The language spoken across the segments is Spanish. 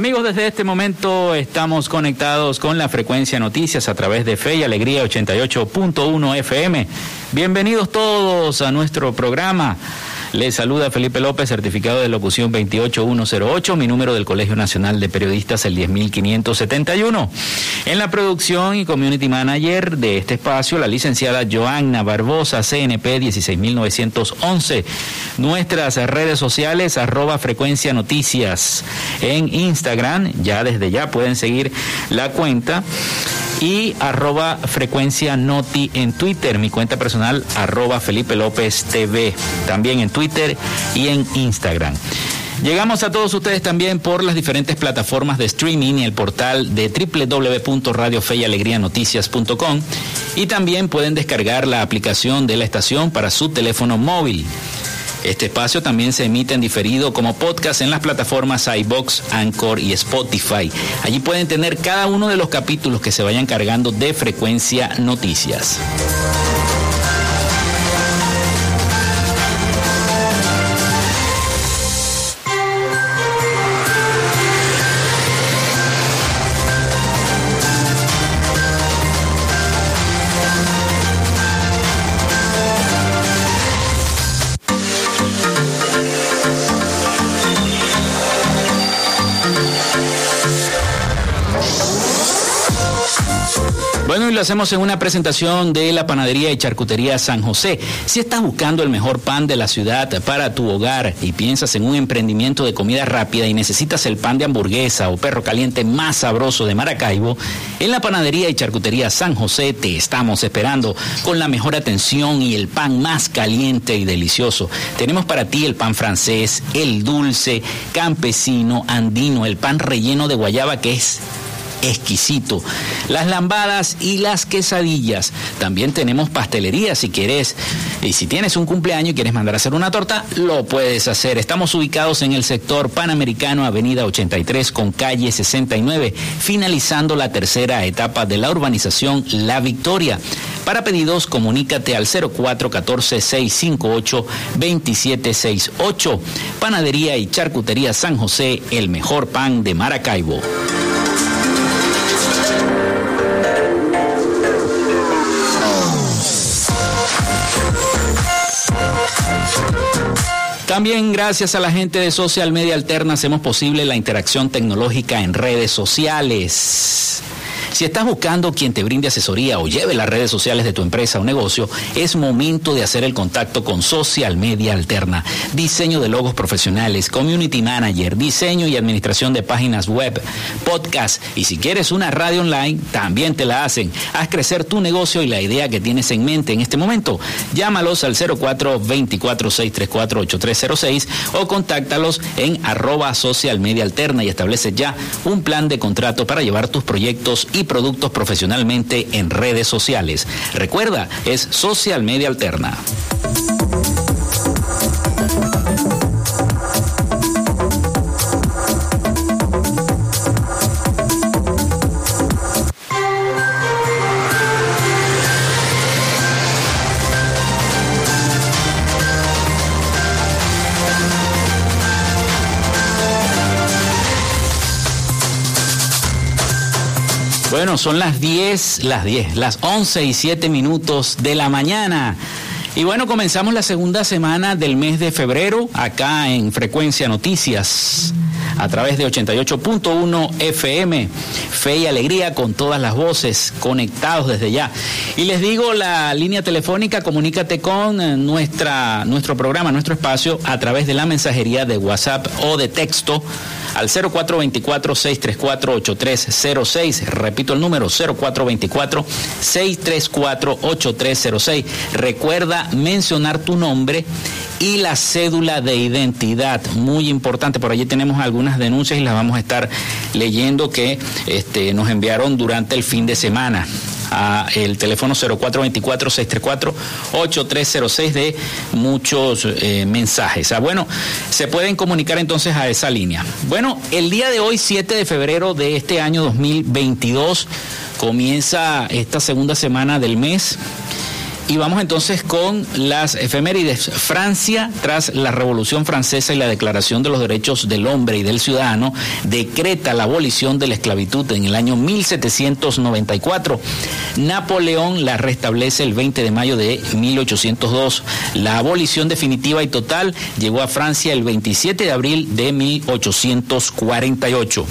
Amigos, desde este momento estamos conectados con la frecuencia noticias a través de Fe y Alegría 88.1 FM. Bienvenidos todos a nuestro programa. Les saluda Felipe López, certificado de locución 28108, mi número del Colegio Nacional de Periodistas el 10571. En la producción y community manager de este espacio, la licenciada Joanna Barbosa, CNP 16911. Nuestras redes sociales, arroba frecuencia noticias en Instagram, ya desde ya pueden seguir la cuenta y arroba frecuencia noti en Twitter, mi cuenta personal arroba Felipe López TV, también en Twitter y en Instagram. Llegamos a todos ustedes también por las diferentes plataformas de streaming y el portal de www.radiofeyalegrianoticias.com y también pueden descargar la aplicación de la estación para su teléfono móvil. Este espacio también se emite en diferido como podcast en las plataformas iBox, Anchor y Spotify. Allí pueden tener cada uno de los capítulos que se vayan cargando de frecuencia noticias. Hacemos en una presentación de la panadería y charcutería San José. Si estás buscando el mejor pan de la ciudad para tu hogar y piensas en un emprendimiento de comida rápida y necesitas el pan de hamburguesa o perro caliente más sabroso de Maracaibo, en la panadería y charcutería San José te estamos esperando con la mejor atención y el pan más caliente y delicioso. Tenemos para ti el pan francés, el dulce, campesino, andino, el pan relleno de guayaba que es exquisito. Las lambadas y las quesadillas. También tenemos pastelería si quieres. Y si tienes un cumpleaños y quieres mandar a hacer una torta, lo puedes hacer. Estamos ubicados en el sector Panamericano, Avenida 83 con calle 69, finalizando la tercera etapa de la urbanización La Victoria. Para pedidos, comunícate al 0414-658-2768. Panadería y Charcutería San José, el mejor pan de Maracaibo. También gracias a la gente de Social Media Alterna hacemos posible la interacción tecnológica en redes sociales. Si estás buscando quien te brinde asesoría o lleve las redes sociales de tu empresa o negocio, es momento de hacer el contacto con Social Media Alterna. Diseño de logos profesionales, community manager, diseño y administración de páginas web, podcast y si quieres una radio online, también te la hacen. Haz crecer tu negocio y la idea que tienes en mente en este momento. Llámalos al 04 24 634 8306 o contáctalos en arroba social media alterna y establece ya un plan de contrato para llevar tus proyectos y productos profesionalmente en redes sociales. Recuerda, es Social Media Alterna. Bueno, son las 10, las 10, las 11 y 7 minutos de la mañana. Y bueno, comenzamos la segunda semana del mes de febrero acá en Frecuencia Noticias a través de 88.1 FM. fe y alegría con todas las voces conectados desde ya. Y les digo la línea telefónica, comunícate con eh, nuestra, nuestro programa, nuestro espacio a través de la mensajería de WhatsApp o de texto al 0424-634-8306. Repito el número 0424-634-8306. Recuerda mencionar tu nombre y la cédula de identidad. Muy importante, por allí tenemos algunas denuncias y las vamos a estar leyendo que este, nos enviaron durante el fin de semana a el teléfono 0424-634-8306 de muchos eh, mensajes. Ah, bueno, se pueden comunicar entonces a esa línea. Bueno, el día de hoy, 7 de febrero de este año 2022, comienza esta segunda semana del mes. Y vamos entonces con las efemérides. Francia, tras la Revolución Francesa y la Declaración de los Derechos del Hombre y del Ciudadano, decreta la abolición de la esclavitud en el año 1794. Napoleón la restablece el 20 de mayo de 1802. La abolición definitiva y total llegó a Francia el 27 de abril de 1848.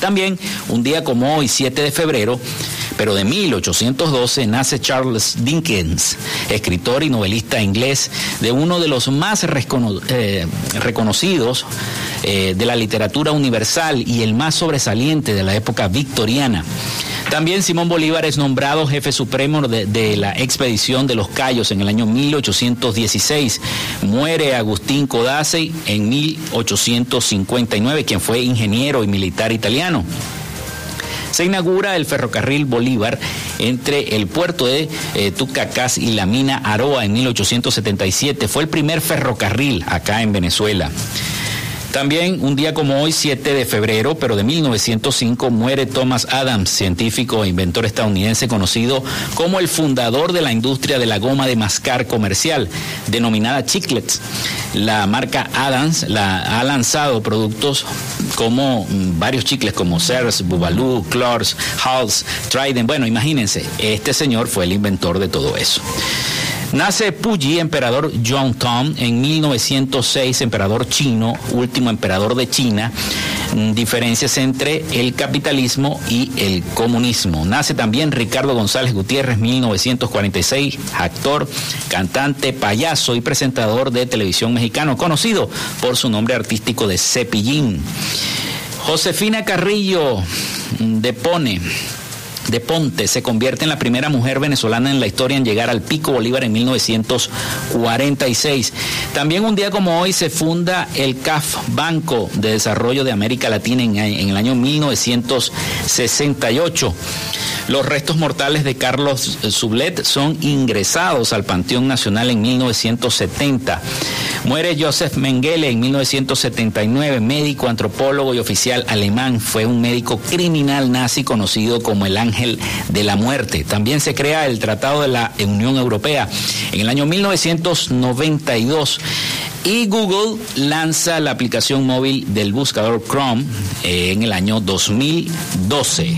También, un día como hoy, 7 de febrero, pero de 1812 nace Charles Dickens, escritor y novelista inglés de uno de los más eh, reconocidos eh, de la literatura universal y el más sobresaliente de la época victoriana. También Simón Bolívar es nombrado jefe supremo de, la expedición de los Cayos en el año 1816. Muere Agustín Codazzi en 1859, quien fue ingeniero y militar italiano se inaugura el ferrocarril Bolívar entre el puerto de eh, Tucacás y la mina Aroa en 1877. Fue el primer ferrocarril acá en Venezuela. También un día como hoy, 7 de febrero, pero de 1905, muere Thomas Adams, científico e inventor estadounidense conocido como el fundador de la industria de la goma de mascar comercial, denominada Chiclets. La marca Adams la, ha lanzado productos como mm, varios chicles como Sears, Bubaloo, Clors, Halls, Trident. Bueno, imagínense, este señor fue el inventor de todo eso. Nace Puyi, emperador Tong, en 1906, emperador chino, último emperador de China. Mm, diferencias entre el capitalismo y el comunismo. Nace también Ricardo González Gutiérrez, 1946, actor, cantante, payaso y presentador de televisión mexicano, conocido por su nombre artístico de Cepillín. Josefina Carrillo mm, de Ponte se convierte en la primera mujer venezolana en la historia en llegar al Pico Bolívar en 1946. También un día como hoy se funda el CAF, Banco de Desarrollo de América Latina, en, el año 1968. Los restos mortales de Carlos Sublet son ingresados al Panteón Nacional en 1970. Muere Joseph Mengele en 1979, médico, antropólogo y oficial alemán. Fue un médico criminal nazi conocido como el Ángel de la Muerte. También se crea el Tratado de la Unión Europea en el año 1992. Y Google lanza la aplicación móvil del buscador Chrome eh, en el año 2012.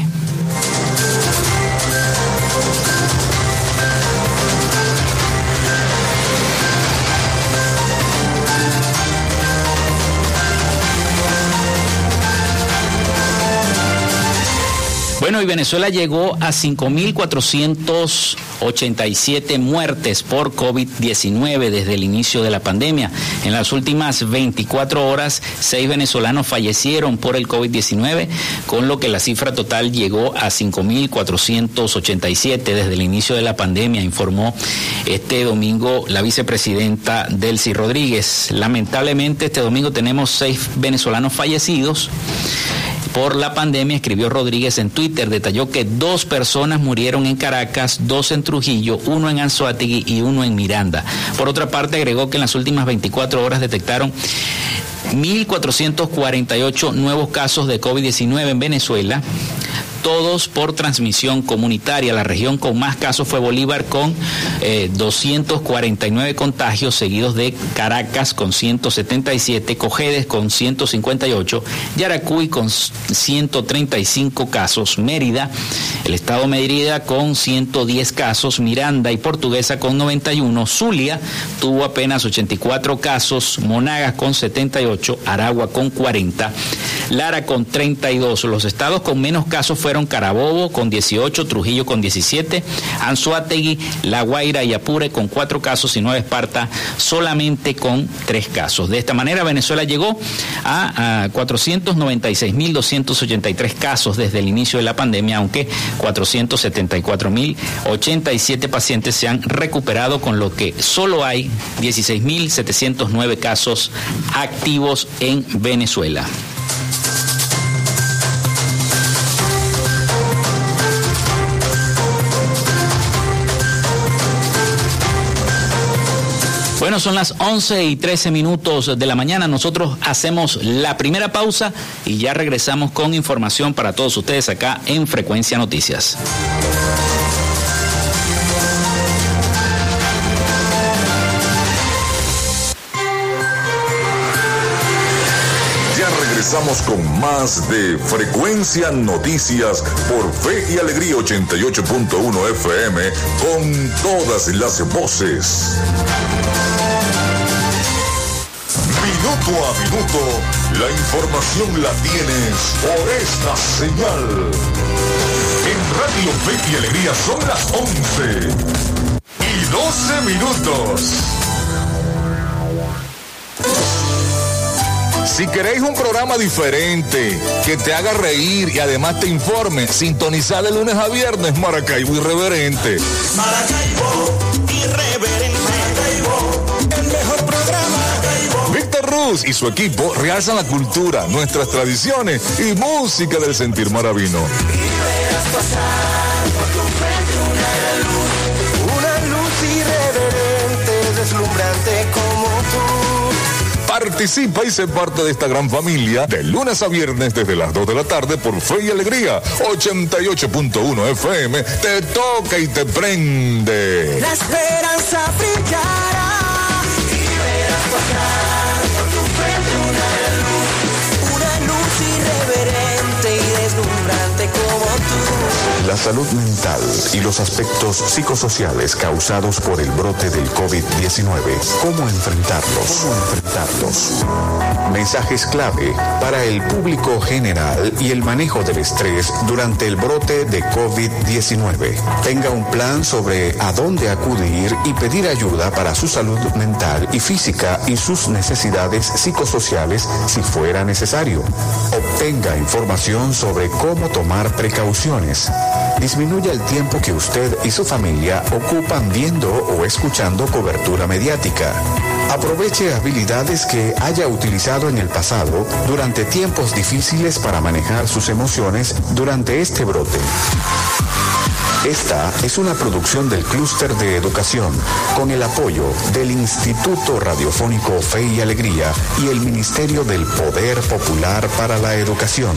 Y Venezuela llegó a 5.487 muertes por COVID-19 desde el inicio de la pandemia. En las últimas 24 horas, seis venezolanos fallecieron por el COVID-19, con lo que la cifra total llegó a 5.487 desde el inicio de la pandemia, informó este domingo la vicepresidenta Delcy Rodríguez. Lamentablemente, este domingo tenemos seis venezolanos fallecidos por la pandemia, escribió Rodríguez en Twitter, detalló que dos personas murieron en Caracas, dos en Trujillo, uno en Anzoátegui y uno en Miranda. Por otra parte, agregó que en las últimas 24 horas detectaron 1.448 nuevos casos de COVID-19 en Venezuela todos por transmisión comunitaria. La región con más casos fue Bolívar con 249 contagios, seguidos de Caracas con 177, Cojedes con 158, Yaracuy con 135 casos, Mérida, el estado Mérida con 110 casos, Miranda y Portuguesa con 91, Zulia tuvo apenas 84 casos, Monagas con 78, Aragua con 40, Lara con 32. Los estados con menos casos fueron Carabobo con 18, Trujillo con 17, Anzuategui, La Guaira y Apure con 4 casos y Nueva Esparta solamente con 3 casos. De esta manera Venezuela llegó a, a 496.283 casos desde el inicio de la pandemia, aunque 474.087 pacientes se han recuperado, con lo que solo hay 16.709 casos activos en Venezuela. Bueno, son las 11 y 13 minutos de la mañana. Nosotros hacemos la primera pausa y ya regresamos con información para todos ustedes acá en Frecuencia Noticias. Regresamos con más de Frecuencia Noticias por Fe y Alegría 88.1 FM con todas las voces. Minuto a minuto, la información la tienes por esta señal. En Radio Fe y Alegría son las 11 y 12 minutos. Si queréis un programa diferente, que te haga reír y además te informe, sintonizar de lunes a viernes Maracaibo Irreverente. Maracaibo, irreverente. Maracaibo, el mejor programa. Víctor Ruz y su equipo realzan la cultura, nuestras tradiciones y música del sentir maravino. Participa y sé parte de esta gran familia de lunes a viernes desde las 2 de la tarde por Fe y Alegría 88.1 FM. Te toca y te prende. La esperanza brillará. La salud mental y los aspectos psicosociales causados por el brote del COVID-19. ¿Cómo enfrentarlos? ¿Cómo enfrentarlos? Mensajes clave para el público general y el manejo del estrés durante el brote de COVID-19. Tenga un plan sobre a dónde acudir y pedir ayuda para su salud mental y física y sus necesidades psicosociales si fuera necesario. Obtenga información sobre cómo tomar precauciones. Disminuya el tiempo que usted y su familia ocupan viendo o escuchando cobertura mediática. Aproveche habilidades que haya utilizado en el pasado durante tiempos difíciles para manejar sus emociones durante este brote. Esta es una producción del Clúster de Educación con el apoyo del Instituto Radiofónico Fe y Alegría y el Ministerio del Poder Popular para la Educación.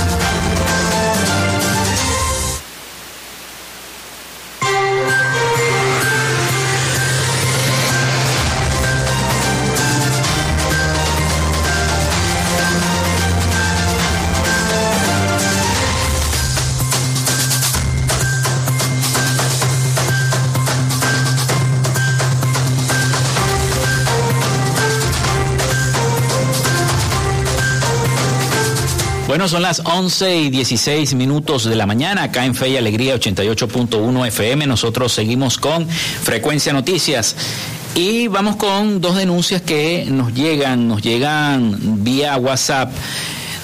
Bueno, son las 11 y 16 minutos de la mañana acá en Fe y Alegría 88.1 FM. Nosotros seguimos con Frecuencia Noticias. Y vamos con dos denuncias que nos llegan, nos llegan vía WhatsApp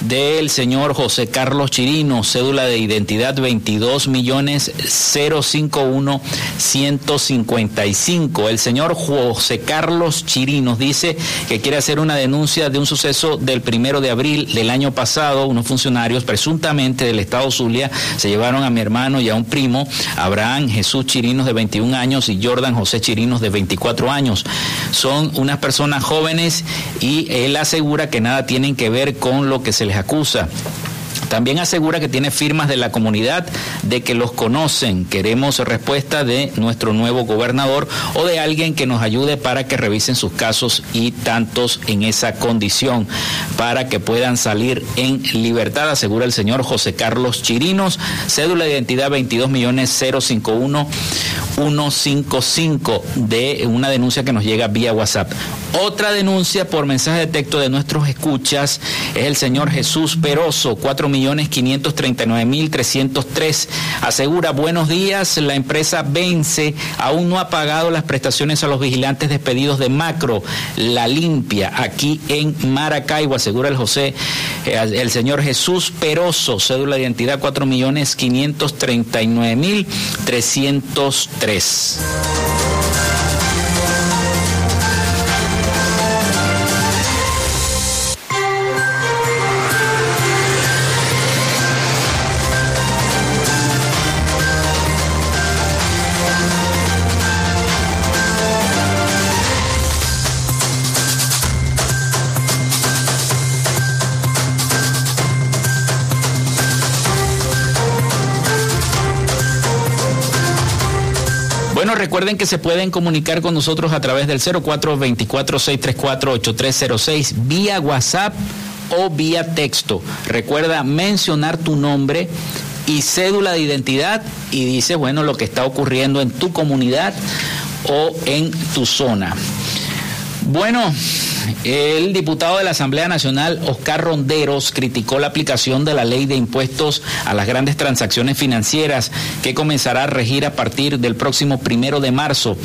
del señor José Carlos Chirino, cédula de identidad 22 millones 051 155. El señor José Carlos Chirino dice que quiere hacer una denuncia de un suceso del primero de abril del año pasado. Unos funcionarios presuntamente del Estado Zulia se llevaron a mi hermano y a un primo, Abraham Jesús Chirinos de 21 años y Jordan José Chirinos de 24 años. Son unas personas jóvenes y él asegura que nada tienen que ver con lo que se les acusa. También asegura que tiene firmas de la comunidad de que los conocen. Queremos respuesta de nuestro nuevo gobernador o de alguien que nos ayude para que revisen sus casos y tantos en esa condición para que puedan salir en libertad, asegura el señor José Carlos Chirinos. Cédula de identidad 22 millones 051 155 de una denuncia que nos llega vía WhatsApp. Otra denuncia por mensaje de texto de nuestros escuchas es el señor Jesús Peroso, 4 millones 539 mil 303. Asegura, buenos días, la empresa Vence aún no ha pagado las prestaciones a los vigilantes despedidos de Macro, La Limpia, aquí en Maracaibo, asegura el José, eh, el señor Jesús Peroso, cédula de identidad 4 millones 539 mil 303. Recuerden que se pueden comunicar con nosotros a través del 0424-634-8306 vía WhatsApp o vía texto. Recuerda mencionar tu nombre y cédula de identidad y dice, bueno, lo que está ocurriendo en tu comunidad o en tu zona. Bueno, el diputado de la Asamblea Nacional, Oscar Ronderos, criticó la aplicación de la ley de impuestos a las grandes transacciones financieras que comenzará a regir a partir del próximo primero de marzo,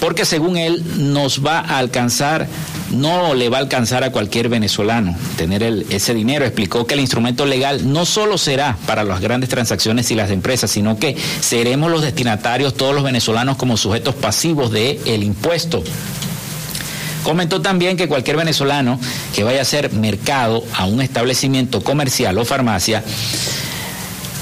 porque según él nos va a alcanzar no le va a alcanzar a cualquier venezolano tener ese dinero. Explicó que el instrumento legal no solo será para las grandes transacciones y las empresas, sino que seremos los destinatarios, todos los venezolanos, como sujetos pasivos del el impuesto. Comentó también que cualquier venezolano que vaya a hacer mercado a un establecimiento comercial o farmacia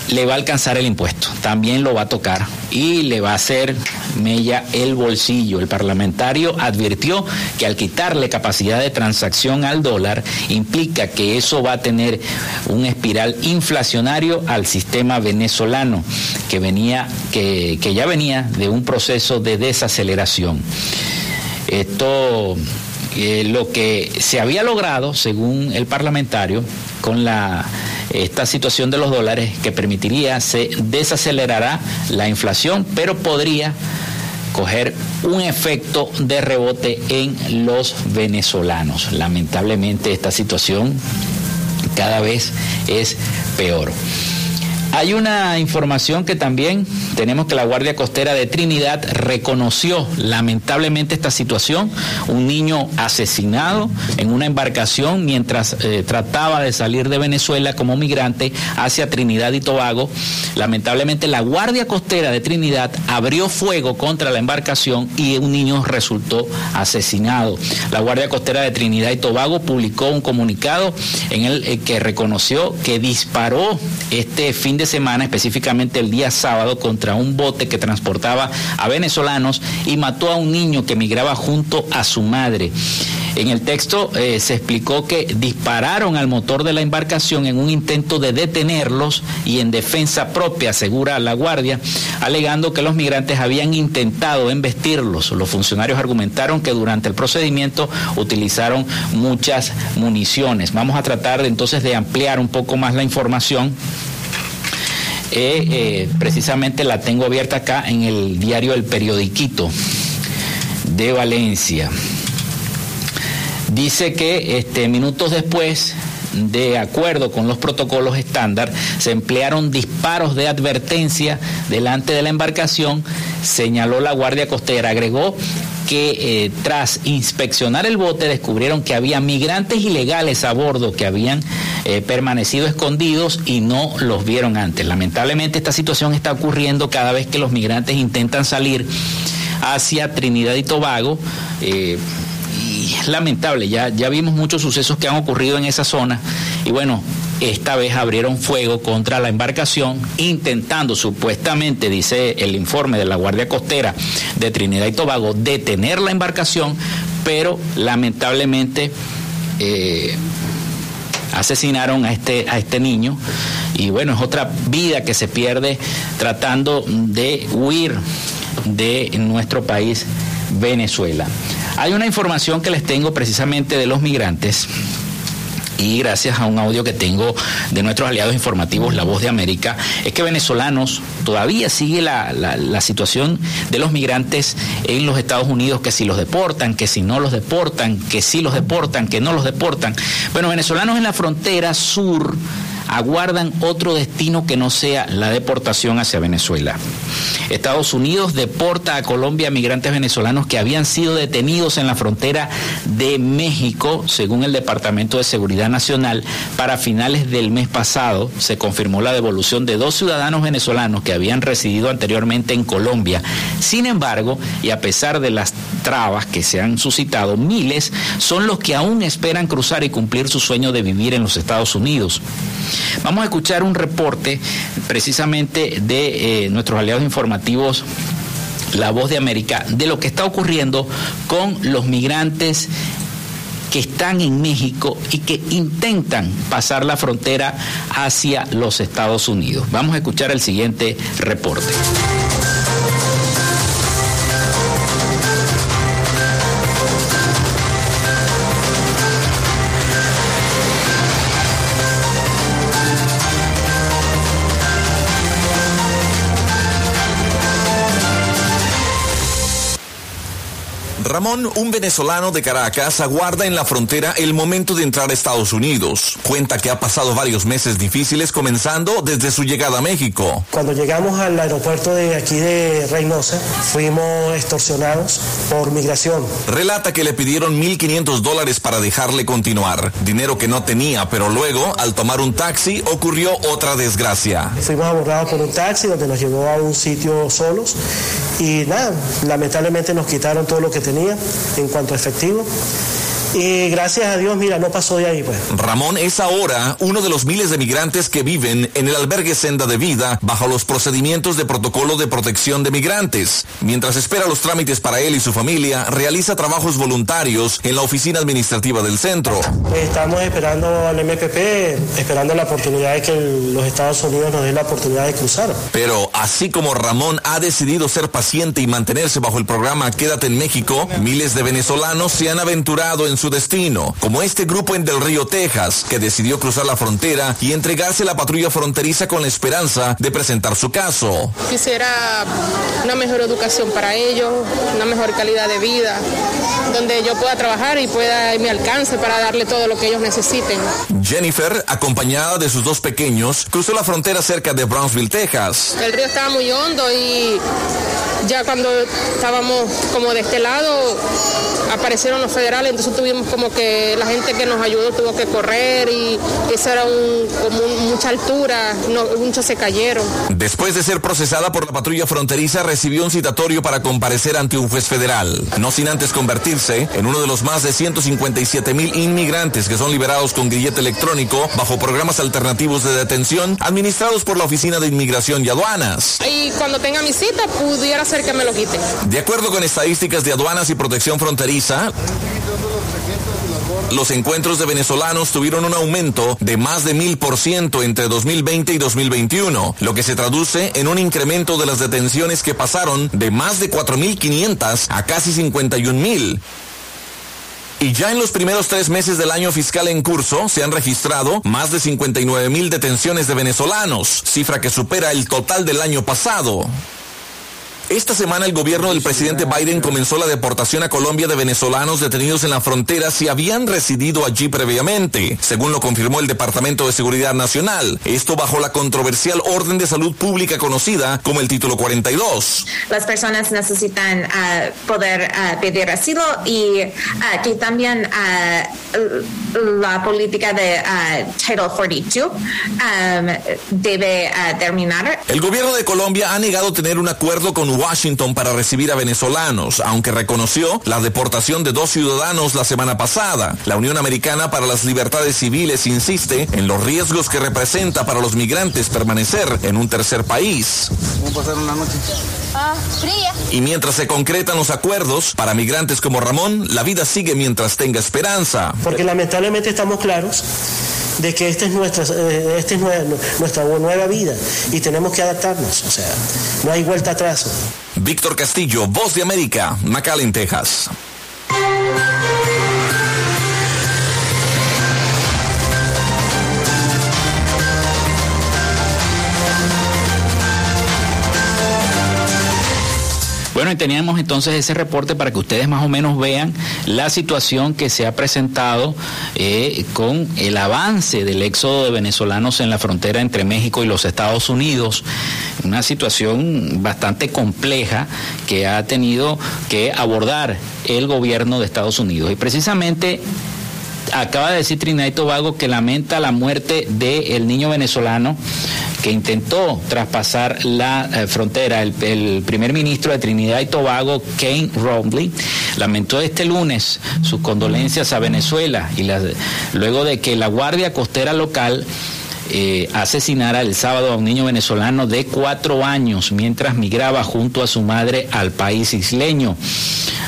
le va a alcanzar el impuesto, también lo va a tocar y le va a hacer mella el bolsillo. El parlamentario advirtió que al quitarle capacidad de transacción al dólar implica que eso va a tener un espiral inflacionario al sistema venezolano que venía que, que ya venía de un proceso de desaceleración. Esto, eh, lo que se había logrado, según el parlamentario, con la esta situación de los dólares que permitiría, se desacelerará la inflación, pero podría coger un efecto de rebote en los venezolanos. Lamentablemente esta situación cada vez es peor. Hay una información que también tenemos que la Guardia Costera de Trinidad reconoció lamentablemente esta situación, un niño asesinado en una embarcación mientras eh, trataba de salir de Venezuela como migrante hacia Trinidad y Tobago. Lamentablemente la Guardia Costera de Trinidad abrió fuego contra la embarcación y un niño resultó asesinado. La Guardia Costera de Trinidad y Tobago publicó un comunicado en el eh, que reconoció que disparó este fin de semana, específicamente el día sábado, contra un bote que transportaba a venezolanos y mató a un niño que migraba junto a su madre. En el texto eh, se explicó que dispararon al motor de la embarcación en un intento de detenerlos y en defensa propia, asegura la Guardia, alegando que los migrantes habían intentado embestirlos. Los funcionarios argumentaron que durante el procedimiento utilizaron muchas municiones. Vamos a tratar entonces de ampliar un poco más la información eh, eh, precisamente la tengo abierta acá en el diario El Periodiquito de Valencia. Dice que este, minutos después de acuerdo con los protocolos estándar, se emplearon disparos de advertencia delante de la embarcación, señaló la Guardia Costera. Agregó que eh, tras inspeccionar el bote descubrieron que había migrantes ilegales a bordo que habían eh, permanecido escondidos y no los vieron antes. Lamentablemente esta situación está ocurriendo cada vez que los migrantes intentan salir hacia Trinidad y Tobago. Eh, y es lamentable, ya, ya vimos muchos sucesos que han ocurrido en esa zona y bueno, esta vez abrieron fuego contra la embarcación intentando supuestamente, dice el informe de la Guardia Costera de Trinidad y Tobago, detener la embarcación, pero lamentablemente eh, asesinaron a este, a este niño y bueno, es otra vida que se pierde tratando de huir de nuestro país, Venezuela. Hay una información que les tengo precisamente de los migrantes y gracias a un audio que tengo de nuestros aliados informativos, La Voz de América, es que venezolanos todavía sigue la, la, situación de los migrantes en los Estados Unidos, que si los deportan, que si no los deportan, que si los deportan, que no los deportan. Bueno, venezolanos en la frontera sur aguardan otro destino que no sea la deportación hacia Venezuela. Estados Unidos deporta a Colombia a migrantes venezolanos que habían sido detenidos en la frontera de México, según el Departamento de Seguridad Nacional. Para finales del mes pasado se confirmó la devolución de dos ciudadanos venezolanos que habían residido anteriormente en Colombia. Sin embargo, y a pesar de las trabas que se han suscitado, miles son los que aún esperan cruzar y cumplir su sueño de vivir en los Estados Unidos. Vamos a escuchar un reporte precisamente de eh, nuestros aliados informativos la voz de América, de lo que está ocurriendo con los migrantes que están en México y que intentan pasar la frontera hacia los Estados Unidos. Vamos a escuchar el siguiente reporte. Ramón, un venezolano de Caracas, aguarda en la frontera el momento de entrar a Estados Unidos. Cuenta que ha pasado varios meses difíciles comenzando desde su llegada a México. Cuando llegamos al aeropuerto de aquí de Reynosa, fuimos extorsionados por migración. Relata que le pidieron 1.500 dólares para dejarle continuar, dinero que no tenía, pero luego, al tomar un taxi, ocurrió otra desgracia. Fuimos abordados por un taxi donde nos llevó a un sitio solos y nada, lamentablemente nos quitaron todo lo que teníamos en cuanto a efectivo. Y gracias a Dios, mira, no pasó de ahí, pues. Ramón es ahora uno de los miles de migrantes que viven en el albergue Senda de Vida bajo los procedimientos de protocolo de protección de migrantes. Mientras espera los trámites para él y su familia, realiza trabajos voluntarios en la oficina administrativa del centro. Estamos esperando al MPP, esperando la oportunidad de que los Estados Unidos nos den la oportunidad de cruzar. Pero así como Ramón ha decidido ser paciente y mantenerse bajo el programa Quédate en México, miles de venezolanos se han aventurado en su destino, como este grupo en Del Río, Texas, que decidió cruzar la frontera y entregarse a la patrulla fronteriza con la esperanza de presentar su caso. Quisiera una mejor educación para ellos, una mejor calidad de vida, donde yo pueda trabajar y pueda mi alcance para darle todo lo que ellos necesiten. Jennifer, acompañada de sus dos pequeños, cruzó la frontera cerca de Brownsville, Texas. El río estaba muy hondo y ya cuando estábamos como de este lado aparecieron los federales, entonces tuvimos como que la gente que nos ayudó tuvo que correr y eso era un, como mucha altura, muchos se cayeron. Después de ser procesada por la patrulla fronteriza, recibió un citatorio para comparecer ante un juez federal, no sin antes convertirse en uno de los más de 157 mil inmigrantes que son liberados con grillete electrónico bajo programas alternativos de detención administrados por la Oficina de Inmigración y Aduanas. Y cuando tenga mi cita, pudiera De acuerdo con estadísticas de aduanas y protección fronteriza, los encuentros de venezolanos tuvieron un aumento de más de mil por ciento entre 2020 y 2021, lo que se traduce en un incremento de las detenciones que pasaron de más de 4.500 a casi 51.000. Y ya en los primeros tres meses del año fiscal en curso se han registrado más de 59 mil detenciones de venezolanos, cifra que supera el total del año pasado. Esta semana el gobierno del presidente Biden comenzó la deportación a Colombia de venezolanos detenidos en la frontera si habían residido allí previamente, según lo confirmó el Departamento de Seguridad Nacional. Esto bajo la controversial orden de salud pública conocida como el título 42. Las personas necesitan ah, poder ah, pedir asilo y ah, que también la política de Title 42 um, debe terminar. El gobierno de Colombia ha negado tener un acuerdo con Washington para recibir a venezolanos, aunque reconoció la deportación de dos ciudadanos la semana pasada. La Unión Americana para las Libertades Civiles insiste en los riesgos que representa para los migrantes permanecer en un tercer país. ¿Cómo pasaron la noche? Ah, fría. Y mientras se concretan los acuerdos, para migrantes como Ramón, la vida sigue mientras tenga esperanza. Porque lamentablemente estamos claros de que esta es nuestra, eh, esta es nuestra nueva vida y tenemos que adaptarnos. O sea, no hay vuelta atrás. Víctor Castillo, Voz de América, McAllen, Texas. Teníamos entonces ese reporte para que ustedes más o menos vean la situación que se ha presentado eh, con el avance del éxodo de venezolanos en la frontera entre México y los Estados Unidos. Una situación bastante compleja que ha tenido que abordar el gobierno de Estados Unidos. Y precisamente acaba de decir Trinidad y Tobago que lamenta la muerte del niño venezolano que intentó traspasar la eh, frontera. El, primer ministro de Trinidad y Tobago, Kane Romley, lamentó este lunes sus condolencias a Venezuela y luego de que la Guardia Costera local eh, asesinara el sábado a un niño venezolano de cuatro años mientras migraba junto a su madre al país isleño.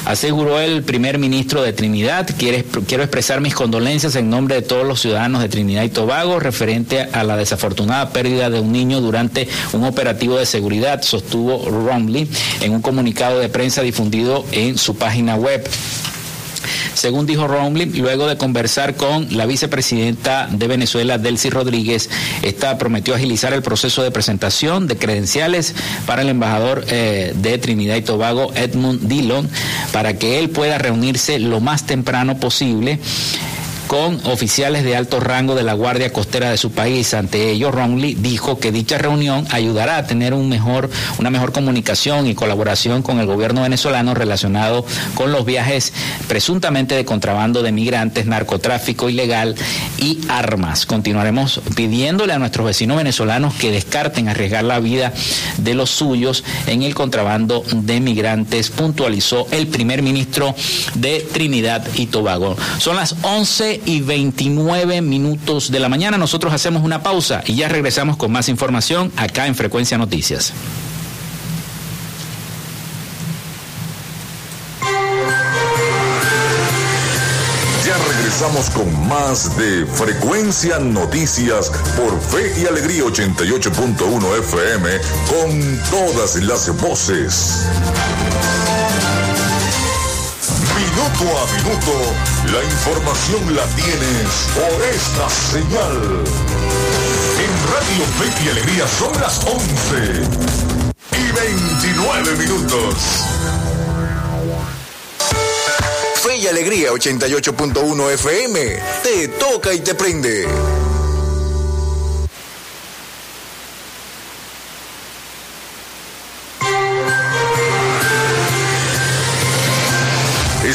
Aseguró el primer ministro de Trinidad, quiero expresar mis condolencias en nombre de todos los ciudadanos de Trinidad y Tobago referente a la desafortunada pérdida de un niño durante un operativo de seguridad, sostuvo Romley en un comunicado de prensa difundido en su página web. Según dijo Romley, luego de conversar con la vicepresidenta de Venezuela, Delcy Rodríguez, esta prometió agilizar el proceso de presentación de credenciales para el embajador eh, de Trinidad y Tobago, Edmund Dillon, para que él pueda reunirse lo más temprano posible con oficiales de alto rango de la Guardia Costera de su país. Ante ello, Romley dijo que dicha reunión ayudará a tener una mejor comunicación y colaboración con el gobierno venezolano relacionado con los viajes presuntamente de contrabando de migrantes, narcotráfico ilegal y armas. Continuaremos pidiéndole a nuestros vecinos venezolanos que descarten arriesgar la vida de los suyos en el contrabando de migrantes, puntualizó el primer ministro de Trinidad y Tobago. Son las 11 y 29 minutos de la mañana. Nosotros hacemos una pausa y ya regresamos con más información acá en Frecuencia Noticias. Ya regresamos con más de Frecuencia Noticias por Fe y Alegría 88.1 FM con todas las voces. A minuto, la información la tienes por esta señal. En Radio Fe y Alegría son las 11 y 29 minutos. Fe y Alegría 88.1 FM. Te toca y te prende.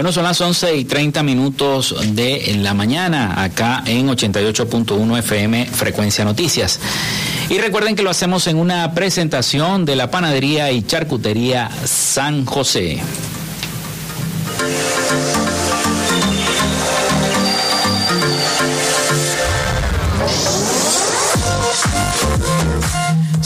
Bueno, son las 11 y 30 minutos de la mañana acá en 88.1 FM Frecuencia Noticias. Y recuerden que lo hacemos en una presentación de la panadería y charcutería San José.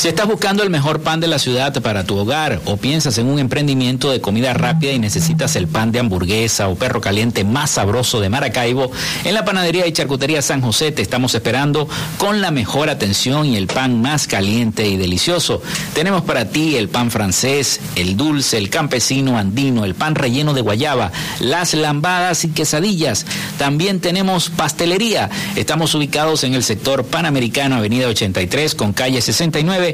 Si estás buscando el mejor pan de la ciudad para tu hogar o piensas en un emprendimiento de comida rápida y necesitas el pan de hamburguesa o perro caliente más sabroso de Maracaibo, en la panadería y charcutería San José te estamos esperando con la mejor atención y el pan más caliente y delicioso. Tenemos para ti el pan francés, el dulce, el campesino andino, el pan relleno de guayaba, las lambadas y quesadillas. También tenemos pastelería. Estamos ubicados en el sector Panamericano, Avenida 83 con calle 69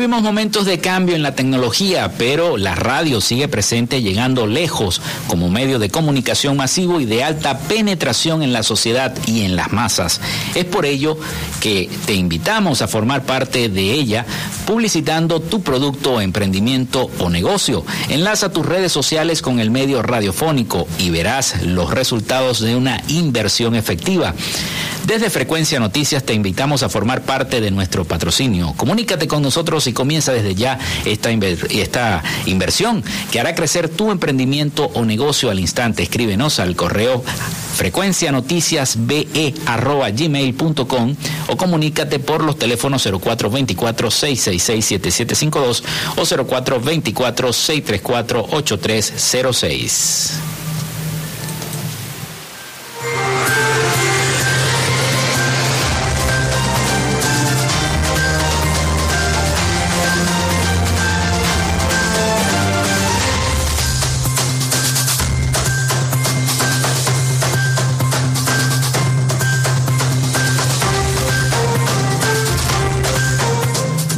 Vivimos momentos de cambio en la tecnología, pero la radio sigue presente llegando lejos como medio de comunicación masivo y de alta penetración en la sociedad y en las masas. Es por ello que te invitamos a formar parte de ella publicitando tu producto, emprendimiento o negocio. Enlaza tus redes sociales con el medio radiofónico y verás los resultados de una inversión efectiva. Desde Frecuencia Noticias te invitamos a formar parte de nuestro patrocinio. Comunícate con nosotros y comienza desde ya esta, esta inversión que hará crecer tu emprendimiento o negocio al instante. Escríbenos al correo frecuencianoticiasbe.gmail.com o comunícate por los teléfonos 0424-666-7752 o 0424-634-8306.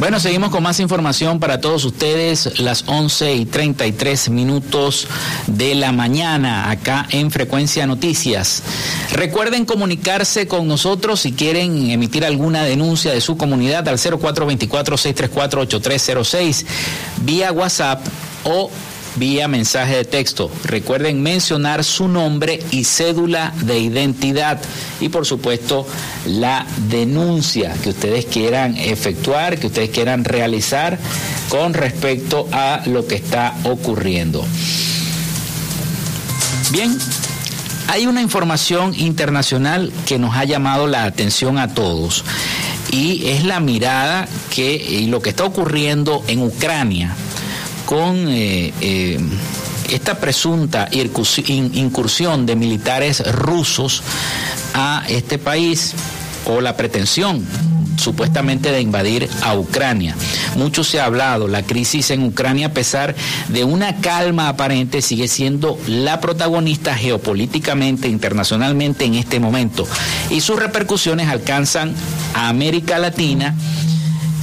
Bueno, seguimos con más información para todos ustedes, las 11 y 33 minutos de la mañana, acá en Frecuencia Noticias. Recuerden comunicarse con nosotros si quieren emitir alguna denuncia de su comunidad al 0424-634-8306 vía WhatsApp o vía mensaje de texto. Recuerden mencionar su nombre y cédula de identidad y por supuesto la denuncia que ustedes quieran efectuar, que ustedes quieran realizar con respecto a lo que está ocurriendo. Bien, hay una información internacional que nos ha llamado la atención a todos y es la mirada que y lo que está ocurriendo en Ucrania con eh, eh, esta presunta incursión de militares rusos a este país o la pretensión supuestamente de invadir a Ucrania. Mucho se ha hablado, la crisis en Ucrania, a pesar de una calma aparente, sigue siendo la protagonista geopolíticamente, internacionalmente en este momento. Y sus repercusiones alcanzan a América Latina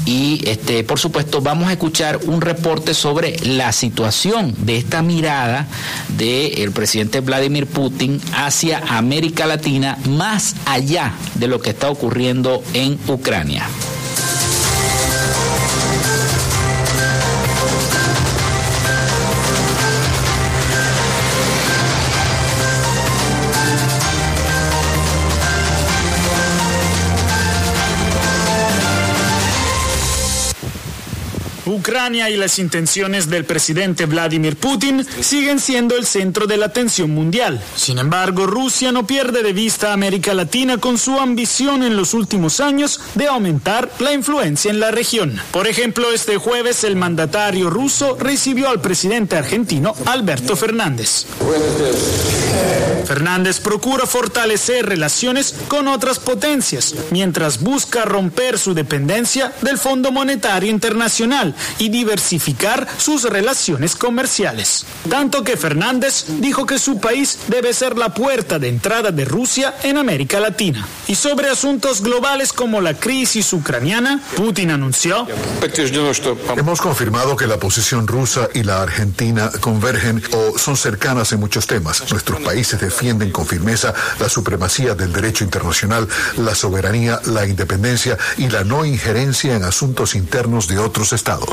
y este, por supuesto vamos a escuchar un reporte sobre la situación de esta mirada del presidente Vladimir Putin hacia América Latina más allá de lo que está ocurriendo en Ucrania. Ucrania y las intenciones del presidente Vladimir Putin siguen siendo el centro de la atención mundial. Sin embargo, Rusia no pierde de vista a América Latina con su ambición en los últimos años de aumentar la influencia en la región. Por ejemplo, este jueves el mandatario ruso recibió al presidente argentino Alberto Fernández. Fernández procura fortalecer relaciones con otras potencias mientras busca romper su dependencia del Fondo Monetario Internacional y diversificar sus relaciones comerciales. Tanto que Fernández dijo que su país debe ser la puerta de entrada de Rusia en América Latina. Y sobre asuntos globales como la crisis ucraniana, Putin anunció. Hemos confirmado que la posición rusa y la argentina convergen o son cercanas en muchos temas. Nuestros países defienden con firmeza la supremacía del derecho internacional, la soberanía, la independencia y la no injerencia en asuntos internos de otros estados.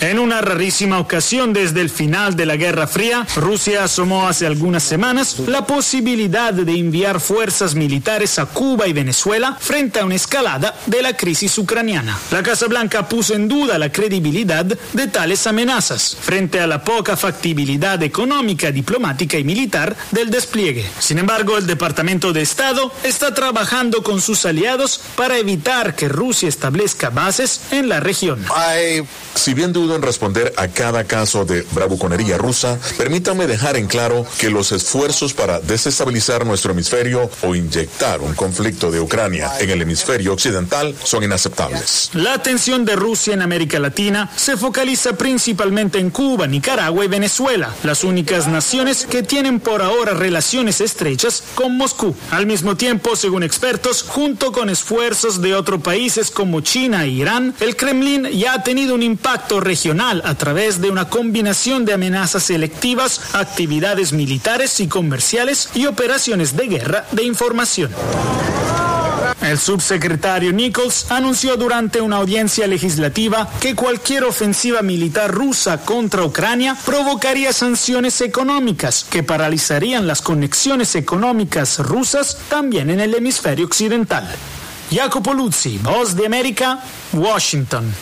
En una rarísima ocasión desde el final de la Guerra Fría, Rusia asomó hace algunas semanas la posibilidad de enviar fuerzas militares a Cuba y Venezuela frente a una escalada de la crisis ucraniana. La Casa Blanca puso en duda la credibilidad de tales amenazas frente a la poca factibilidad económica, diplomática y militar del despliegue. Sin embargo, el Departamento de Estado está trabajando con sus aliados para evitar que Rusia establezca bases en la región. Si bien dudo en responder a cada caso de bravuconería rusa, permítame dejar en claro que los esfuerzos para desestabilizar nuestro hemisferio o inyectar un conflicto de Ucrania en el hemisferio occidental son inaceptables. La atención de Rusia en América Latina se focaliza principalmente en Cuba, Nicaragua y Venezuela, las únicas naciones que tienen por ahora relaciones estrechas con Moscú. Al mismo tiempo, según expertos, junto con esfuerzos de otros países como China e Irán, el Kremlin ya ha tenido un impacto regional a través de una combinación de amenazas selectivas, actividades militares y comerciales y operaciones de guerra de información. El subsecretario Nichols anunció durante una audiencia legislativa que cualquier ofensiva militar rusa contra Ucrania provocaría sanciones económicas que paralizarían las conexiones económicas rusas también en el hemisferio occidental. Jacopo Luzzi, Voz de América, Washington.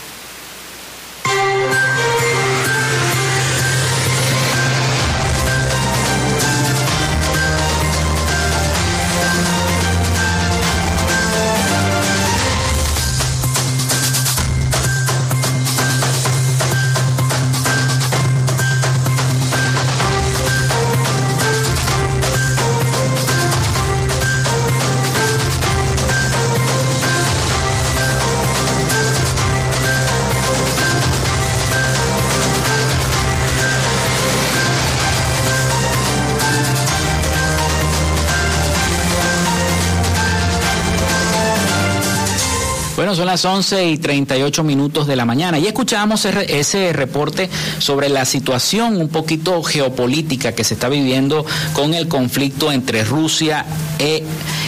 Las 11 y 38 minutos de la mañana y escuchábamos ese, ese reporte sobre la situación un poquito geopolítica que se está viviendo con el conflicto entre Rusia e,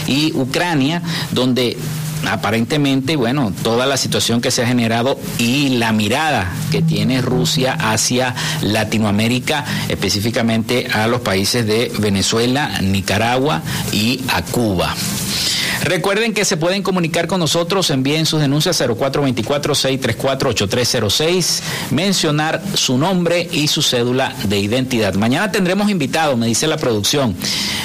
y Ucrania, donde aparentemente, bueno, toda la situación que se ha generado y la mirada que tiene Rusia hacia Latinoamérica, específicamente a los países de Venezuela, Nicaragua y a Cuba. Recuerden que se pueden comunicar con nosotros, envíen sus denuncias 0424-634-8306, mencionar su nombre y su cédula de identidad. Mañana tendremos invitado, me dice la producción.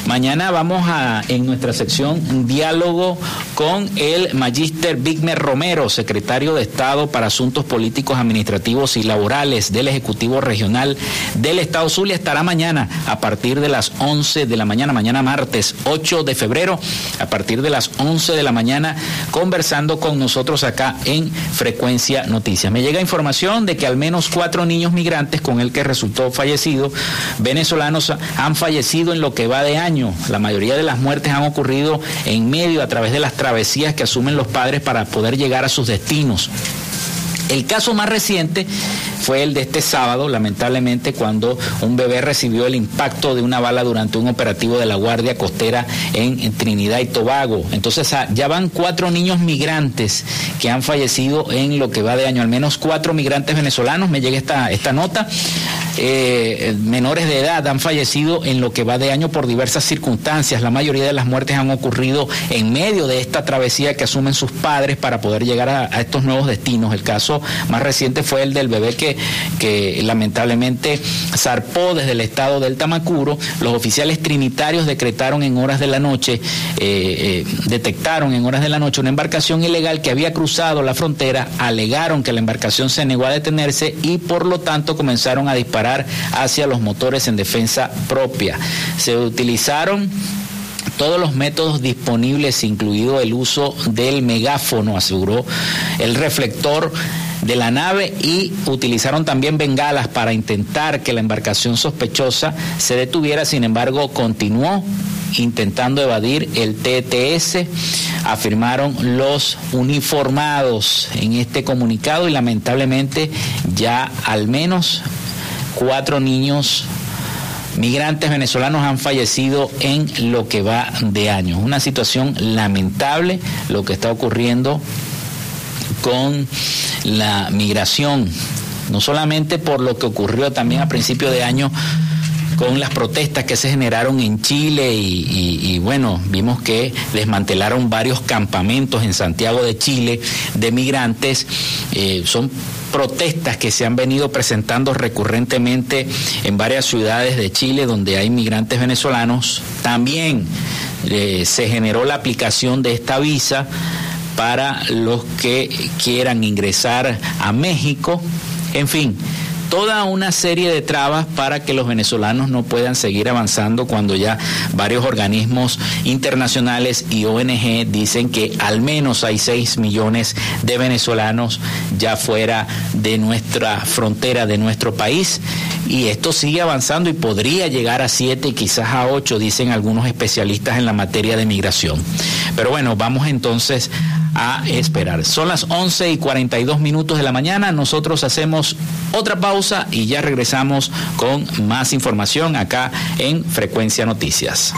Mañana vamos a, en nuestra sección, diálogo con el Magíster Bigmer Romero, secretario de Estado para Asuntos Políticos, Administrativos y Laborales del Ejecutivo Regional del Estado Zulia. Estará mañana a partir de las 11 de la mañana, mañana martes 8 de febrero, a partir de las 11 de la mañana, conversando con nosotros acá en Frecuencia Noticias. Me llega información de que al menos cuatro niños migrantes con el que resultó fallecido, venezolanos, han fallecido en lo que va de año. La mayoría de las muertes han ocurrido en medio a través de las travesías que asumen los padres para poder llegar a sus destinos. El caso más reciente fue el de este sábado, lamentablemente, cuando un bebé recibió el impacto de una bala durante un operativo de la Guardia Costera en, Trinidad y Tobago. Entonces ah, ya van cuatro niños migrantes que han fallecido en lo que va de año, al menos cuatro migrantes venezolanos, me llega esta, esta nota. Eh, menores de edad han fallecido en lo que va de año por diversas circunstancias. La mayoría de las muertes han ocurrido en medio de esta travesía que asumen sus padres para poder llegar a, a estos nuevos destinos. El caso más reciente fue el del bebé que, lamentablemente zarpó desde el estado del Tamacuro. Los oficiales trinitarios decretaron en horas de la noche, eh, eh, detectaron en horas de la noche una embarcación ilegal que había cruzado la frontera, alegaron que la embarcación se negó a detenerse y por lo tanto comenzaron a disparar hacia los motores en defensa propia. Se utilizaron todos los métodos disponibles, incluido el uso del megáfono, aseguró el reflector de la nave y utilizaron también bengalas para intentar que la embarcación sospechosa se detuviera, sin embargo continuó intentando evadir el TTS, afirmaron los uniformados en este comunicado y lamentablemente ya al menos cuatro niños migrantes venezolanos han fallecido en lo que va de año. Una situación lamentable lo que está ocurriendo con la migración no solamente por lo que ocurrió también a principio de año con las protestas que se generaron en Chile y, bueno, vimos que desmantelaron varios campamentos en Santiago de Chile de migrantes. Eh, son protestas que se han venido presentando recurrentemente en varias ciudades de Chile donde hay migrantes venezolanos. También eh, se generó la aplicación de esta visa para los que quieran ingresar a México. En fin, toda una serie de trabas para que los venezolanos no puedan seguir avanzando cuando ya varios organismos internacionales y ONG dicen que al menos hay 6 millones de venezolanos ya fuera de nuestra frontera, de nuestro país. Y esto sigue avanzando y podría llegar a 7, quizás a 8, dicen algunos especialistas en la materia de migración. Pero bueno, vamos entonces a esperar. Son las 11 y 42 minutos de la mañana. Nosotros hacemos otra pausa y ya regresamos con más información acá en Frecuencia Noticias.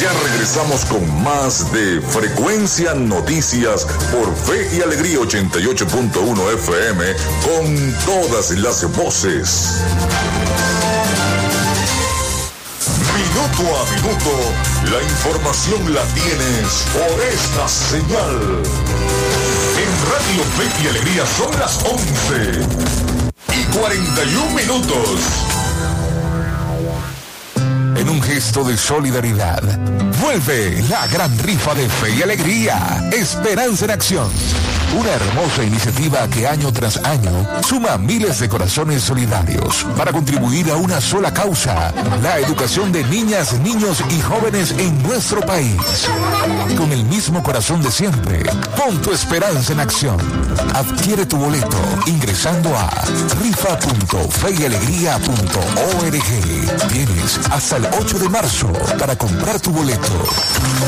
Ya regresamos con más de Frecuencia Noticias por Fe y Alegría 88.1 FM con todas las voces. Minuto a minuto, la información la tienes por esta señal. En Radio Fe y Alegría son las 11 y 41 minutos. En un gesto de solidaridad, vuelve la gran rifa de Fe y Alegría. Esperanza en acción una hermosa iniciativa que año tras año suma miles de corazones solidarios para contribuir a una sola causa, la educación de niñas, niños y jóvenes en nuestro país. Con el mismo corazón de siempre, pon tu esperanza en acción. Adquiere tu boleto ingresando a rifa.feyalegría.org. Tienes hasta el 8 de marzo para comprar tu boleto.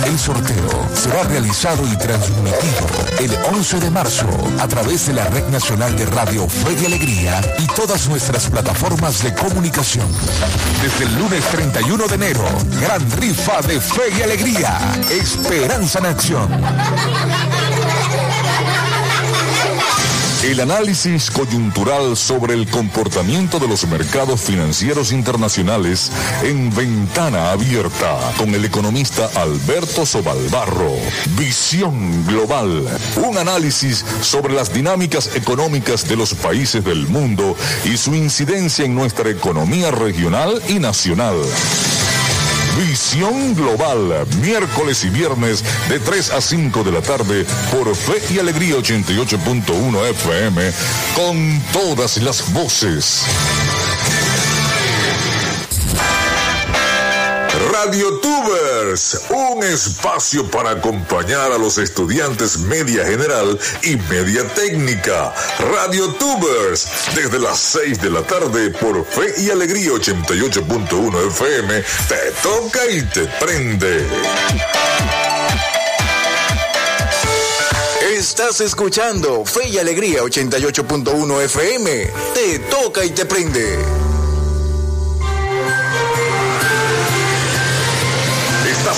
El sorteo será realizado y transmitido el 11 de marzo a través de la Red Nacional de Radio Fe y Alegría y todas nuestras plataformas de comunicación. Desde el lunes 31 de enero, gran rifa de Fe y Alegría. Esperanza en acción. El análisis coyuntural sobre el comportamiento de los mercados financieros internacionales en ventana abierta con el economista Alberto Sobalbarro. Visión global. Un análisis sobre las dinámicas económicas de los países del mundo y su incidencia en nuestra economía regional y nacional. Visión Global, miércoles y viernes de 3 a 5 de la tarde por Fe y Alegría 88.1 FM con todas las voces. Radio Tubers, un espacio para acompañar a los estudiantes media general y media técnica. Radio Tubers, desde las 6 de la tarde por Fe y Alegría 88.1 FM, te toca y te prende. Estás escuchando Fe y Alegría 88.1 FM, te toca y te prende.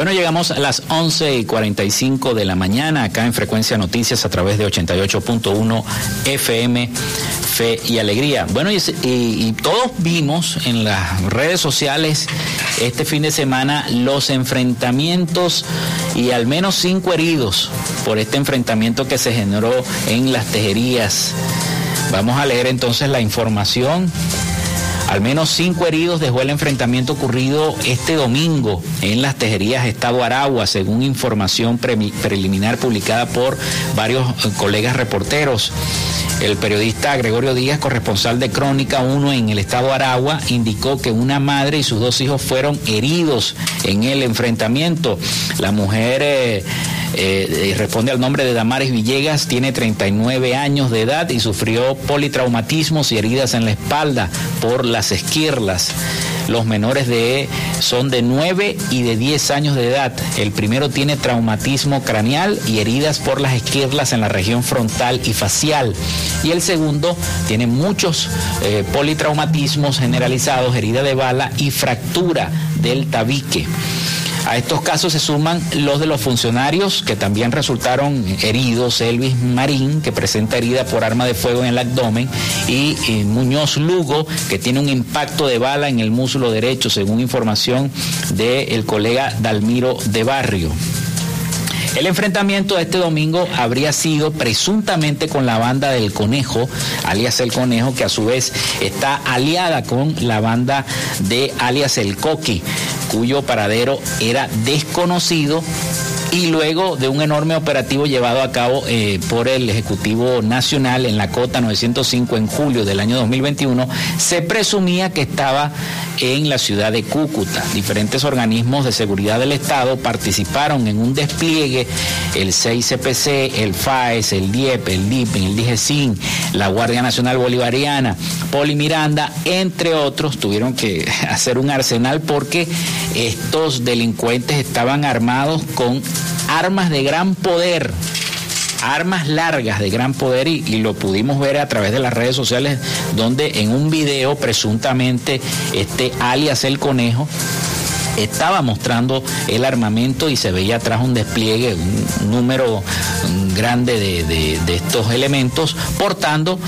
Bueno, llegamos a las 11 y 45 de la mañana acá en Frecuencia Noticias a través de 88.1 FM Fe y Alegría. Bueno, y, todos vimos en las redes sociales este fin de semana los enfrentamientos y al menos cinco heridos por este enfrentamiento que se generó en las tejerías. Vamos a leer entonces la información al menos cinco heridos dejó el enfrentamiento ocurrido este domingo en las tejerías Estado Aragua, según información preliminar publicada por varios eh, colegas reporteros. El periodista Gregorio Díaz, corresponsal de Crónica 1 en el estado Aragua, indicó que una madre y sus dos hijos fueron heridos en el enfrentamiento. La mujer... Eh, eh, responde al nombre de Damares Villegas, tiene 39 años de edad y sufrió politraumatismos y heridas en la espalda por las esquirlas. Los menores de son de 9 y de 10 años de edad. El primero tiene traumatismo craneal y heridas por las esquirlas en la región frontal y facial. Y el segundo tiene muchos eh, politraumatismos generalizados, herida de bala y fractura del tabique. A estos casos se suman los de los funcionarios que también resultaron heridos, Elvis Marín, que presenta herida por arma de fuego en el abdomen, y, y Muñoz Lugo, que tiene un impacto de bala en el muslo derecho, según información del colega Dalmiro de Barrio. El enfrentamiento de este domingo habría sido presuntamente con la banda del Conejo, alias El Conejo, que a su vez está aliada con la banda de alias El Coqui, cuyo paradero era desconocido y luego de un enorme operativo llevado a cabo eh, por el Ejecutivo Nacional en la Cota 905 en julio del año 2021, se presumía que estaba en la ciudad de Cúcuta. Diferentes organismos de seguridad del Estado participaron en un despliegue, el 6CPC, el FAES, el DIEP, el DIP, el DIGESIN, la Guardia Nacional Bolivariana, Poli Miranda, entre otros, tuvieron que hacer un arsenal porque estos delincuentes estaban armados con armas de gran poder, armas largas de gran poder y, lo pudimos ver a través de las redes sociales donde en un video presuntamente este alias el conejo estaba mostrando el armamento y se veía atrás un despliegue, un número grande de, de, de estos elementos portando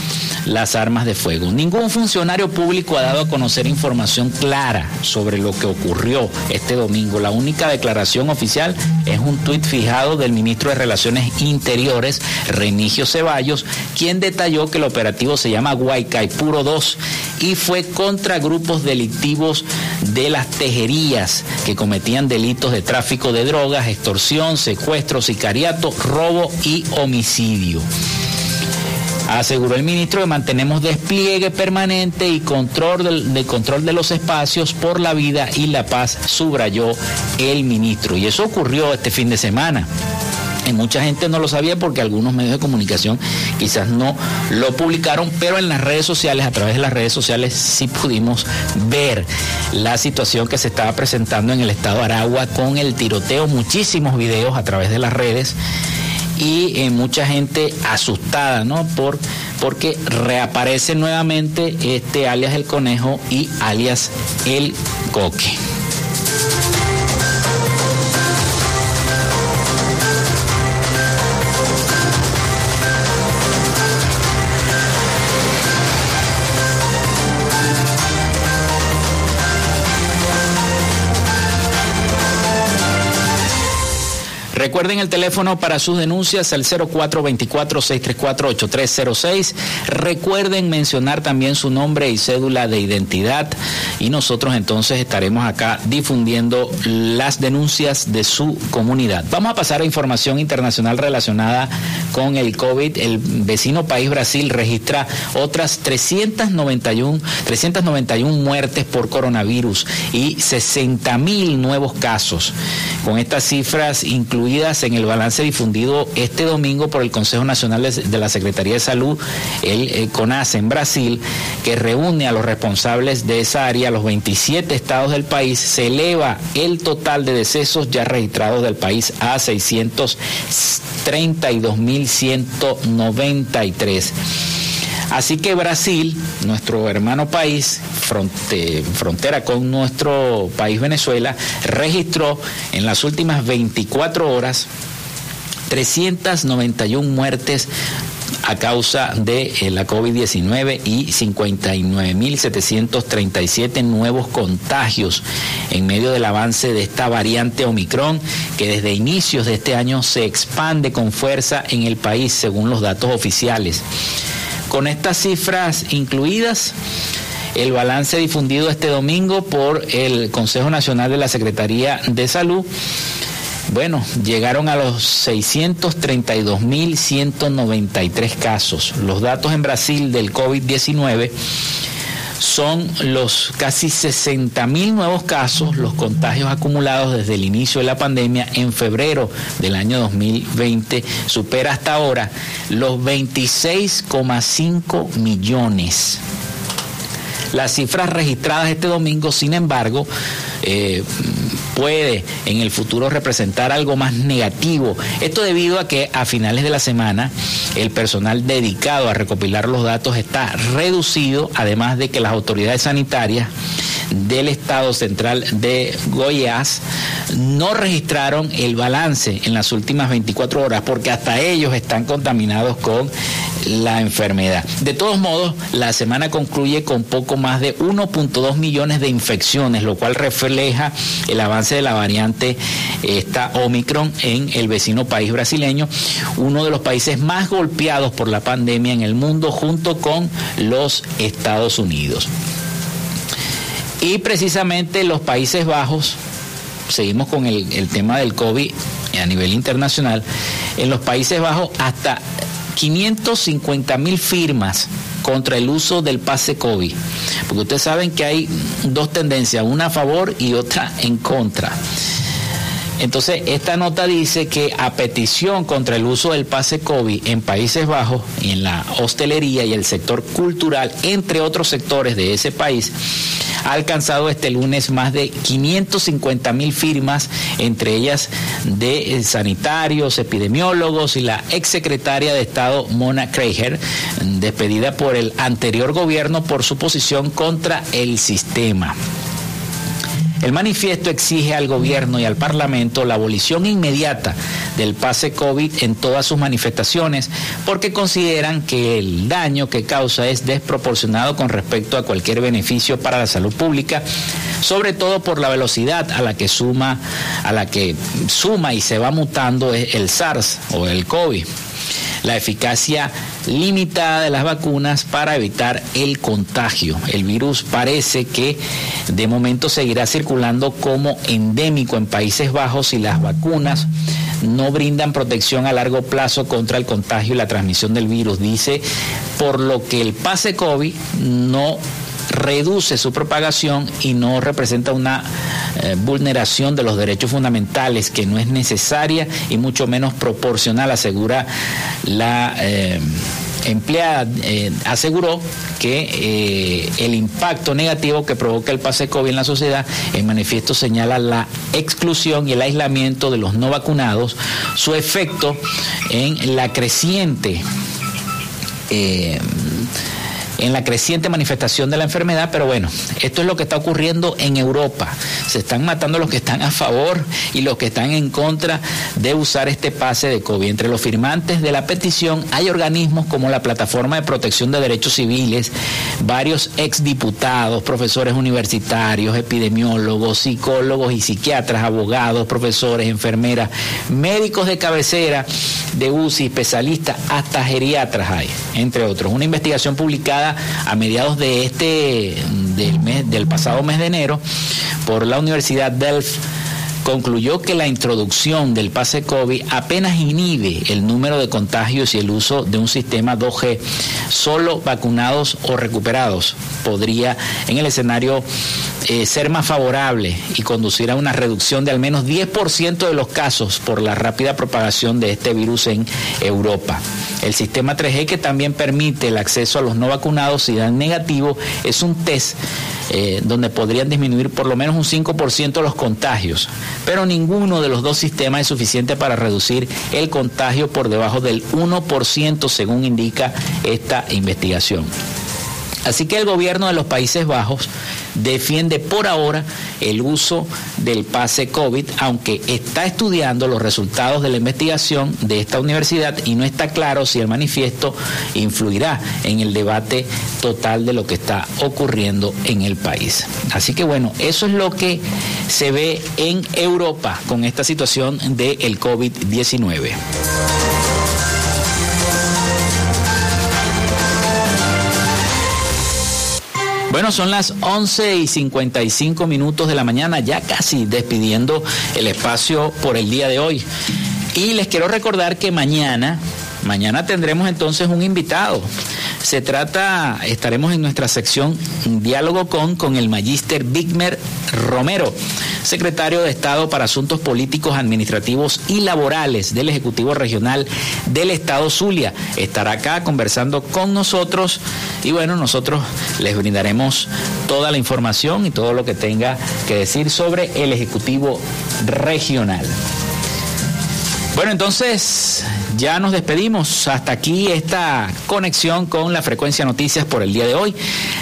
las armas de fuego. Ningún funcionario público ha dado a conocer información clara sobre lo que ocurrió este domingo. La única declaración oficial es un tuit fijado del ministro de Relaciones Interiores, Remigio Ceballos, quien detalló que el operativo se llama Guaycaipuro 2 y fue contra grupos delictivos de las tejerías que cometían delitos de tráfico de drogas, extorsión, secuestro, sicariato, robo y homicidio. Aseguró el ministro que mantenemos despliegue permanente y control de, de, control de los espacios por la vida y la paz, subrayó el ministro. Y eso ocurrió este fin de semana. Y mucha gente no lo sabía porque algunos medios de comunicación quizás no lo publicaron, pero en las redes sociales, a través de las redes sociales, sí pudimos ver la situación que se estaba presentando en el estado de Aragua con el tiroteo, muchísimos videos a través de las redes y eh, mucha gente asustada, ¿no? Por, porque reaparece nuevamente este alias el conejo y alias el coque. Recuerden el teléfono para sus denuncias al 0424-634-8306. Recuerden mencionar también su nombre y cédula de identidad y nosotros entonces estaremos acá difundiendo las denuncias de su comunidad. Vamos a pasar a información internacional relacionada con el COVID. El vecino país Brasil registra otras 391, 391 muertes por coronavirus y 60 mil nuevos casos. Con estas cifras incluidas en el balance difundido este domingo por el Consejo Nacional de la Secretaría de Salud, el, el CONAS en Brasil, que reúne a los responsables de esa área, los 27 estados del país, se eleva el total de decesos ya registrados del país a 632.193. Así que Brasil, nuestro hermano país, fronte, frontera con nuestro país Venezuela, registró en las últimas 24 horas 391 muertes a causa de eh, la COVID-19 y 59.737 nuevos contagios en medio del avance de esta variante Omicron que desde inicios de este año se expande con fuerza en el país según los datos oficiales. Con estas cifras incluidas, el balance difundido este domingo por el Consejo Nacional de la Secretaría de Salud, bueno, llegaron a los 632.193 casos. Los datos en Brasil del COVID-19 son los casi 60 mil nuevos casos, los contagios acumulados desde el inicio de la pandemia en febrero del año 2020. Supera hasta ahora los 26,5 millones. Las cifras registradas este domingo, sin embargo, eh, puede en el futuro representar algo más negativo. Esto debido a que a finales de la semana el personal dedicado a recopilar los datos está reducido, además de que las autoridades sanitarias del Estado Central de Goiás no registraron el balance en las últimas 24 horas porque hasta ellos están contaminados con la enfermedad. De todos modos, la semana concluye con poco más de 1.2 millones de infecciones, lo cual refleja el avance de la variante esta Omicron en el vecino país brasileño, uno de los países más golpeados por la pandemia en el mundo junto con los Estados Unidos. Y precisamente los Países Bajos, seguimos con el, el tema del COVID a nivel internacional, en los Países Bajos hasta 550 mil firmas contra el uso del pase COVID. Porque ustedes saben que hay dos tendencias, una a favor y otra en contra. Entonces, esta nota dice que a petición contra el uso del pase COVID en Países Bajos, en la hostelería y el sector cultural, entre otros sectores de ese país, ha alcanzado este lunes más de 550 mil firmas, entre ellas de eh, sanitarios, epidemiólogos y la exsecretaria de Estado Mona Kreiger, despedida por el anterior gobierno por su posición contra el sistema. El manifiesto exige al gobierno y al Parlamento la abolición inmediata del pase COVID en todas sus manifestaciones porque consideran que el daño que causa es desproporcionado con respecto a cualquier beneficio para la salud pública, sobre todo por la velocidad a la que suma a la que suma y se va mutando el SARS o el COVID la eficacia limitada de las vacunas para evitar el contagio. El virus parece que de momento seguirá circulando como endémico en Países Bajos y las vacunas no brindan protección a largo plazo contra el contagio y la transmisión del virus. Dice, por lo que el pase COVID no reduce su propagación y no representa una eh, vulneración de los derechos fundamentales que no es necesaria y mucho menos proporcional, asegura la... Eh, empleada eh, aseguró que el impacto negativo que provoca el pase COVID en la sociedad, en manifiesto señala la exclusión y el aislamiento de los no vacunados, su efecto en la creciente en la creciente manifestación de la enfermedad, pero bueno, esto es lo que está ocurriendo en Europa. Se están matando los que están a favor y los que están en contra de usar este pase de COVID. Entre los firmantes de la petición hay organismos como la Plataforma de Protección de Derechos Civiles, varios exdiputados, profesores universitarios, epidemiólogos, psicólogos y psiquiatras, abogados, profesores, enfermeras, médicos de cabecera, de UCI, especialistas, hasta geriatras hay, entre otros. Una investigación publicada a mediados de este del, mes, del pasado mes de enero por la Universidad Delft concluyó que la introducción del pase COVID apenas inhibe el número de contagios y el uso de un sistema 2G. Solo vacunados o recuperados podría en el escenario eh, ser más favorable y conducir a una reducción de al menos 10% de los casos por la rápida propagación de este virus en Europa. El sistema 3G que también permite el acceso a los no vacunados si dan negativo es un test eh, donde podrían disminuir por lo menos un 5% los contagios, pero ninguno de los dos sistemas es suficiente para reducir el contagio por debajo del 1% según indica esta investigación. Así que el gobierno de los Países Bajos defiende por ahora el uso del pase COVID, aunque está estudiando los resultados de la investigación de esta universidad y no está claro si el manifiesto influirá en el debate total de lo que está ocurriendo en el país. Así que bueno, eso es lo que se ve en Europa con esta situación del COVID-19. Bueno, son las 11 y 55 minutos de la mañana, ya casi despidiendo el espacio por el día de hoy. Y les quiero recordar que mañana, mañana tendremos entonces un invitado. Se trata, estaremos en nuestra sección Diálogo con, con el magíster Bigmer Romero, secretario de Estado para Asuntos Políticos, Administrativos y Laborales del Ejecutivo Regional del Estado Zulia. Estará acá conversando con nosotros y bueno, nosotros les brindaremos toda la información y todo lo que tenga que decir sobre el Ejecutivo Regional. Bueno, entonces ya nos despedimos. Hasta aquí esta conexión con la frecuencia noticias por el día de hoy.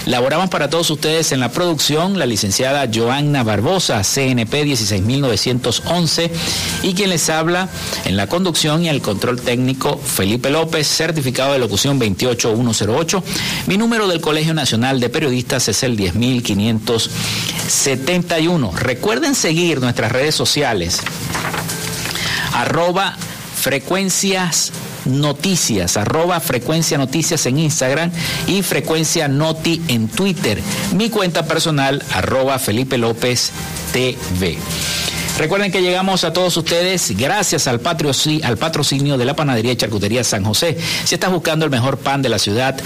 Laboramos para todos ustedes en la producción la licenciada Joanna Barbosa, CNP 16911, y quien les habla en la conducción y el control técnico Felipe López, certificado de locución 28108. Mi número del Colegio Nacional de Periodistas es el 10571. Recuerden seguir nuestras redes sociales arroba frecuencias noticias, arroba frecuencia noticias en Instagram y frecuencia noti en Twitter. Mi cuenta personal, arroba Felipe López TV. Recuerden que llegamos a todos ustedes gracias al, al patrocinio de la panadería y charcutería San José. Si estás buscando el mejor pan de la ciudad,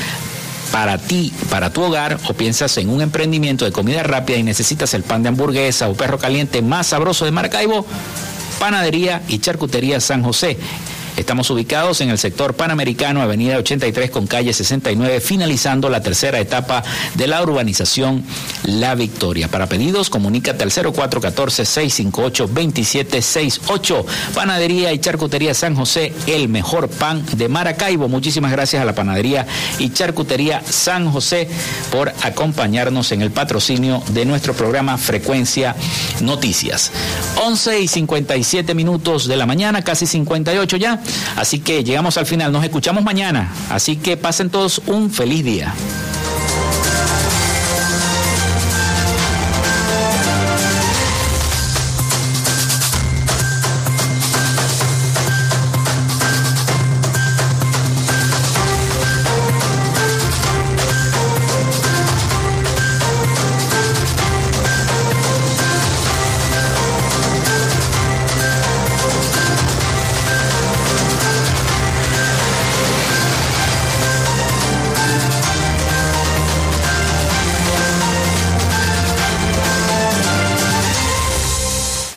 para ti, para tu hogar, o piensas en un emprendimiento de comida rápida y necesitas el pan de hamburguesa o perro caliente más sabroso de Maracaibo, Panadería y Charcutería San José. Estamos ubicados en el sector panamericano, avenida 83 con calle 69, finalizando la tercera etapa de la urbanización La Victoria. Para pedidos, comunícate al 0414-658-2768. Panadería y Charcutería San José, el mejor pan de Maracaibo. Muchísimas gracias a la Panadería y Charcutería San José por acompañarnos en el patrocinio de nuestro programa Frecuencia Noticias. 11 y 57 minutos de la mañana, casi 58 ya. Así que llegamos al final, nos escuchamos mañana. Así que pasen todos un feliz día.